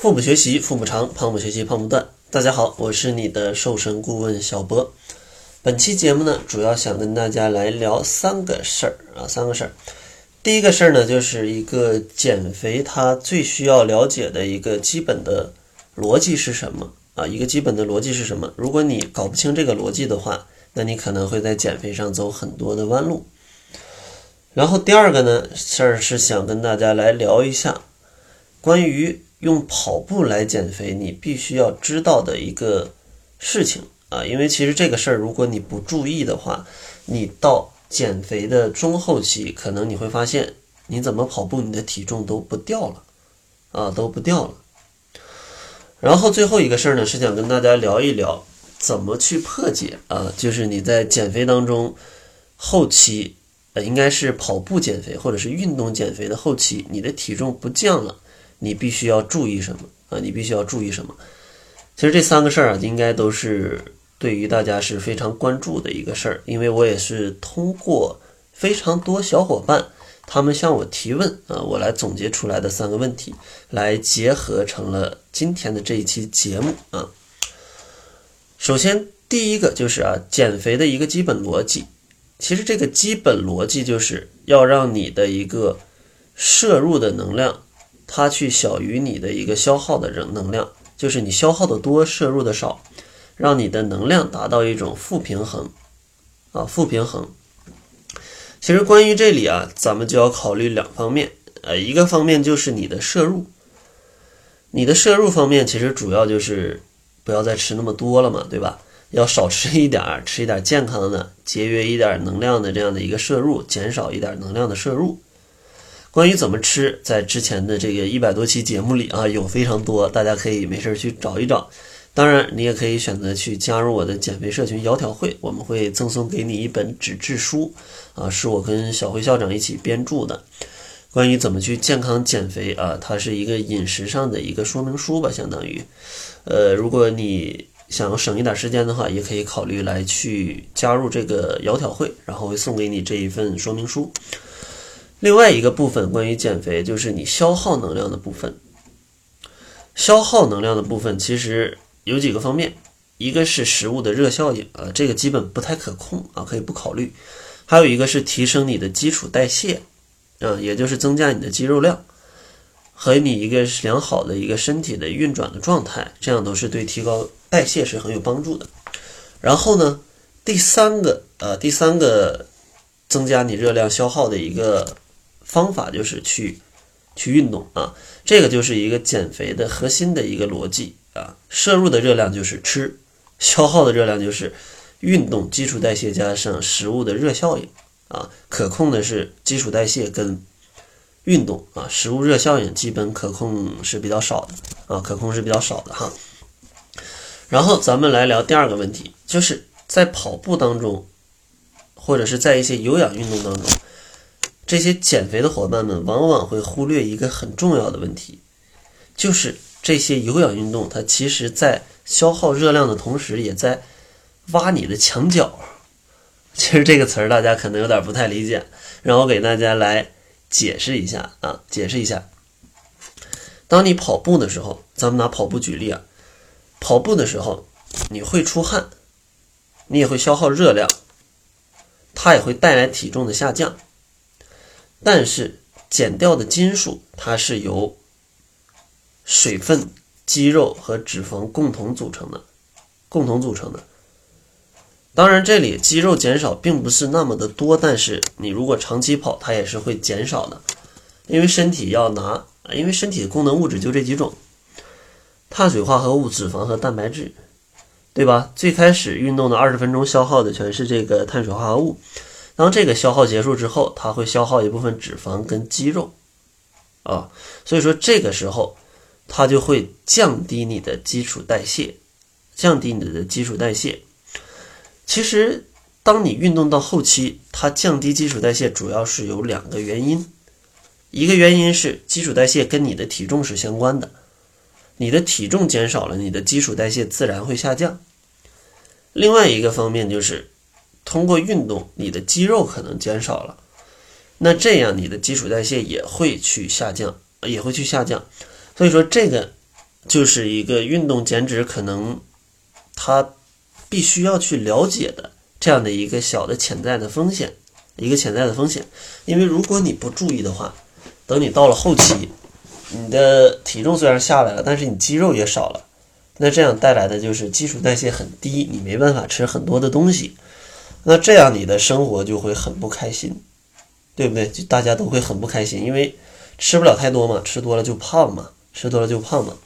腹部学习，腹部长；胖不学习，胖不断。大家好，我是你的瘦身顾问小博。本期节目呢，主要想跟大家来聊三个事儿啊，三个事儿。第一个事儿呢，就是一个减肥它最需要了解的一个基本的逻辑是什么啊？一个基本的逻辑是什么？如果你搞不清这个逻辑的话，那你可能会在减肥上走很多的弯路。然后第二个呢事儿是想跟大家来聊一下关于。用跑步来减肥，你必须要知道的一个事情啊，因为其实这个事儿，如果你不注意的话，你到减肥的中后期，可能你会发现，你怎么跑步，你的体重都不掉了啊，都不掉了。然后最后一个事儿呢，是想跟大家聊一聊怎么去破解啊，就是你在减肥当中后期，呃，应该是跑步减肥或者是运动减肥的后期，你的体重不降了。你必须要注意什么啊？你必须要注意什么？其实这三个事儿啊，应该都是对于大家是非常关注的一个事儿。因为我也是通过非常多小伙伴他们向我提问啊，我来总结出来的三个问题，来结合成了今天的这一期节目啊。首先，第一个就是啊，减肥的一个基本逻辑。其实这个基本逻辑就是要让你的一个摄入的能量。它去小于你的一个消耗的能能量，就是你消耗的多，摄入的少，让你的能量达到一种负平衡，啊，负平衡。其实关于这里啊，咱们就要考虑两方面，呃，一个方面就是你的摄入，你的摄入方面其实主要就是不要再吃那么多了嘛，对吧？要少吃一点儿，吃一点健康的，节约一点能量的这样的一个摄入，减少一点能量的摄入。关于怎么吃，在之前的这个一百多期节目里啊，有非常多，大家可以没事去找一找。当然，你也可以选择去加入我的减肥社群“窈窕会”，我们会赠送给你一本纸质书，啊，是我跟小辉校长一起编著的，关于怎么去健康减肥啊，它是一个饮食上的一个说明书吧，相当于。呃，如果你想省一点时间的话，也可以考虑来去加入这个“窈窕会”，然后会送给你这一份说明书。另外一个部分关于减肥，就是你消耗能量的部分。消耗能量的部分其实有几个方面，一个是食物的热效应，啊，这个基本不太可控啊，可以不考虑。还有一个是提升你的基础代谢，啊，也就是增加你的肌肉量和你一个良好的一个身体的运转的状态，这样都是对提高代谢是很有帮助的。然后呢，第三个，呃，第三个增加你热量消耗的一个。方法就是去去运动啊，这个就是一个减肥的核心的一个逻辑啊。摄入的热量就是吃，消耗的热量就是运动，基础代谢加上食物的热效应啊。可控的是基础代谢跟运动啊，食物热效应基本可控是比较少的啊，可控是比较少的哈。然后咱们来聊第二个问题，就是在跑步当中，或者是在一些有氧运动当中。这些减肥的伙伴们往往会忽略一个很重要的问题，就是这些有氧运动，它其实在消耗热量的同时，也在挖你的墙角。其实这个词儿大家可能有点不太理解，让我给大家来解释一下啊，解释一下。当你跑步的时候，咱们拿跑步举例啊，跑步的时候你会出汗，你也会消耗热量，它也会带来体重的下降。但是减掉的金属，它是由水分、肌肉和脂肪共同组成的，共同组成的。当然，这里肌肉减少并不是那么的多，但是你如果长期跑，它也是会减少的，因为身体要拿，因为身体的功能物质就这几种：碳水化合物、脂肪和蛋白质，对吧？最开始运动的二十分钟消耗的全是这个碳水化合物。当这个消耗结束之后，它会消耗一部分脂肪跟肌肉，啊，所以说这个时候它就会降低你的基础代谢，降低你的基础代谢。其实，当你运动到后期，它降低基础代谢主要是有两个原因，一个原因是基础代谢跟你的体重是相关的，你的体重减少了，你的基础代谢自然会下降。另外一个方面就是。通过运动，你的肌肉可能减少了，那这样你的基础代谢也会去下降，也会去下降。所以说，这个就是一个运动减脂可能他必须要去了解的这样的一个小的潜在的风险，一个潜在的风险。因为如果你不注意的话，等你到了后期，你的体重虽然下来了，但是你肌肉也少了，那这样带来的就是基础代谢很低，你没办法吃很多的东西，那这样你的生活就会很不开心，对不对？就大家都会很不开心，因为吃不了太多嘛，吃多了就胖嘛，吃多了就胖嘛。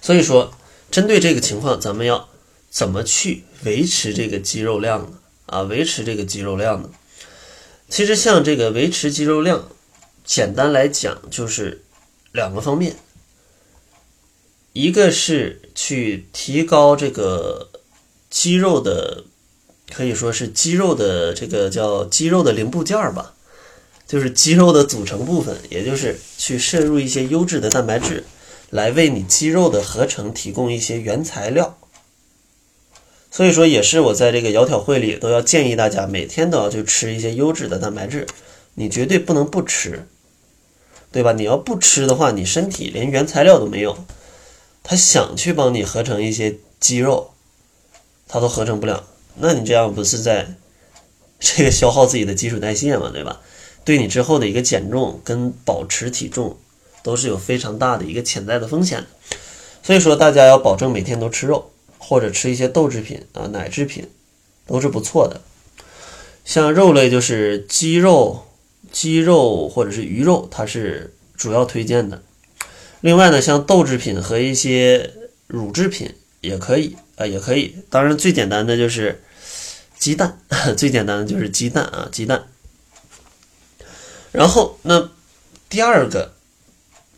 所以说，针对这个情况，咱们要怎么去维持这个肌肉量呢？啊，维持这个肌肉量呢？其实像这个维持肌肉量。简单来讲，就是两个方面，一个是去提高这个肌肉的，可以说是肌肉的这个叫肌肉的零部件儿吧，就是肌肉的组成部分，也就是去摄入一些优质的蛋白质，来为你肌肉的合成提供一些原材料。所以说，也是我在这个窈窕会里都要建议大家，每天都要去吃一些优质的蛋白质，你绝对不能不吃。对吧？你要不吃的话，你身体连原材料都没有，他想去帮你合成一些肌肉，他都合成不了。那你这样不是在这个消耗自己的基础代谢嘛？对吧？对你之后的一个减重跟保持体重都是有非常大的一个潜在的风险的。所以说，大家要保证每天都吃肉，或者吃一些豆制品啊、奶制品，都是不错的。像肉类就是鸡肉。鸡肉或者是鱼肉，它是主要推荐的。另外呢，像豆制品和一些乳制品也可以啊，也可以。当然，最简单的就是鸡蛋，最简单的就是鸡蛋啊，鸡蛋。然后，那第二个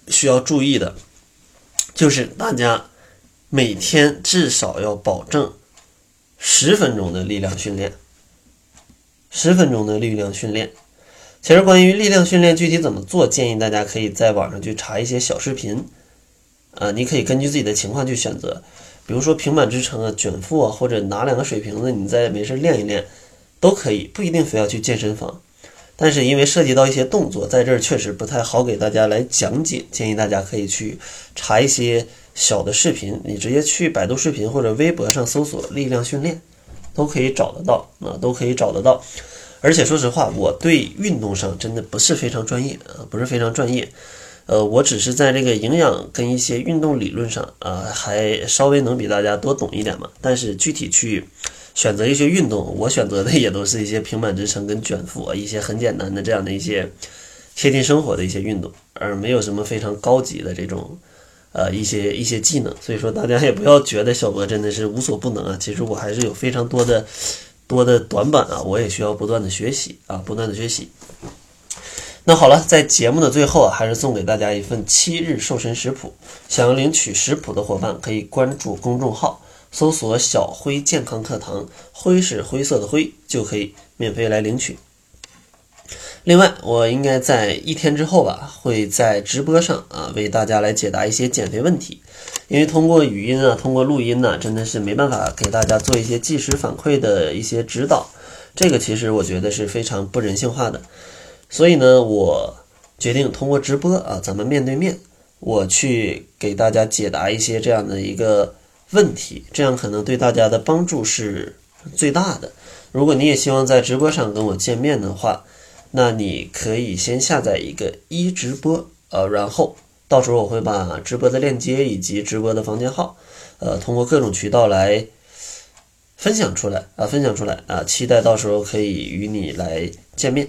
需要注意的，就是大家每天至少要保证十分钟的力量训练，十分钟的力量训练。其实关于力量训练具体怎么做，建议大家可以在网上去查一些小视频，啊，你可以根据自己的情况去选择，比如说平板支撑啊、卷腹啊，或者拿两个水瓶子，你再没事练一练，都可以，不一定非要去健身房。但是因为涉及到一些动作，在这儿确实不太好给大家来讲解，建议大家可以去查一些小的视频，你直接去百度视频或者微博上搜索力量训练，都可以找得到，啊，都可以找得到。而且说实话，我对运动上真的不是非常专业啊，不是非常专业。呃，我只是在这个营养跟一些运动理论上啊，还稍微能比大家多懂一点嘛。但是具体去选择一些运动，我选择的也都是一些平板支撑跟卷腹啊，一些很简单的这样的一些贴近生活的一些运动，而没有什么非常高级的这种呃一些一些技能。所以说大家也不要觉得小博真的是无所不能啊，其实我还是有非常多的。多的短板啊，我也需要不断的学习啊，不断的学习。那好了，在节目的最后啊，还是送给大家一份七日瘦身食谱。想要领取食谱的伙伴，可以关注公众号，搜索“小辉健康课堂”，灰是灰色的灰，就可以免费来领取。另外，我应该在一天之后吧，会在直播上啊，为大家来解答一些减肥问题。因为通过语音啊，通过录音呢，真的是没办法给大家做一些即时反馈的一些指导，这个其实我觉得是非常不人性化的。所以呢，我决定通过直播啊，咱们面对面，我去给大家解答一些这样的一个问题，这样可能对大家的帮助是最大的。如果你也希望在直播上跟我见面的话，那你可以先下载一个一直播，呃，然后到时候我会把直播的链接以及直播的房间号，呃，通过各种渠道来分享出来啊，分享出来啊，期待到时候可以与你来见面。